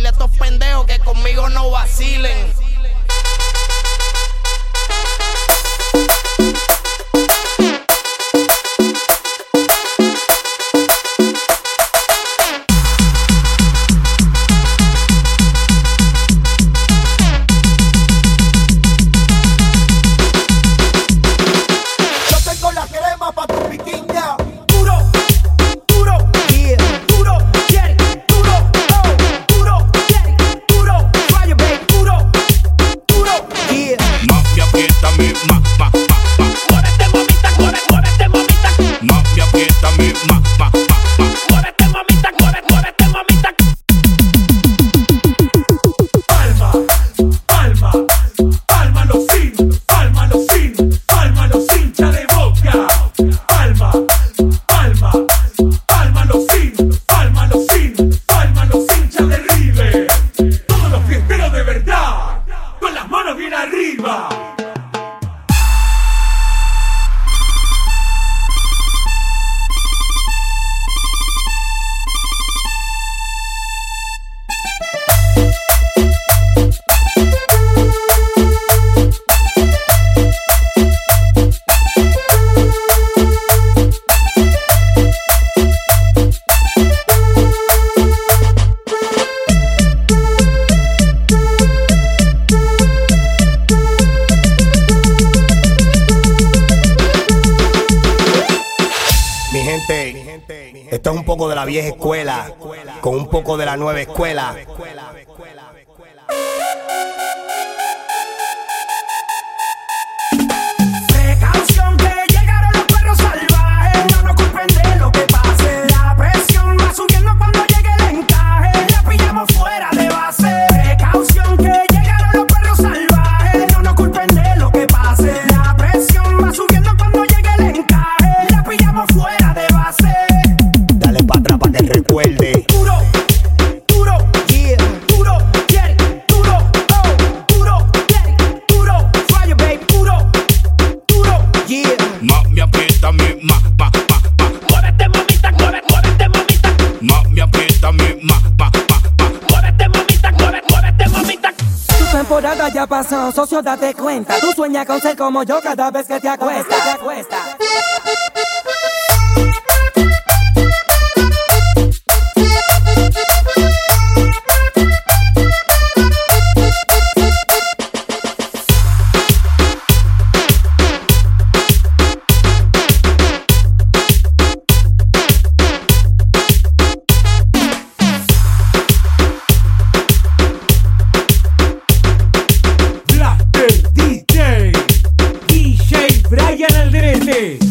dile a estos pendejos que conmigo no vacilen. arriba. Esto es un poco de la vieja escuela, con un poco de la nueva escuela. Temporada ya pasó, socio, date cuenta. Tú sueñas con ser como yo cada vez que te acuestas. Te acuestas. Hey.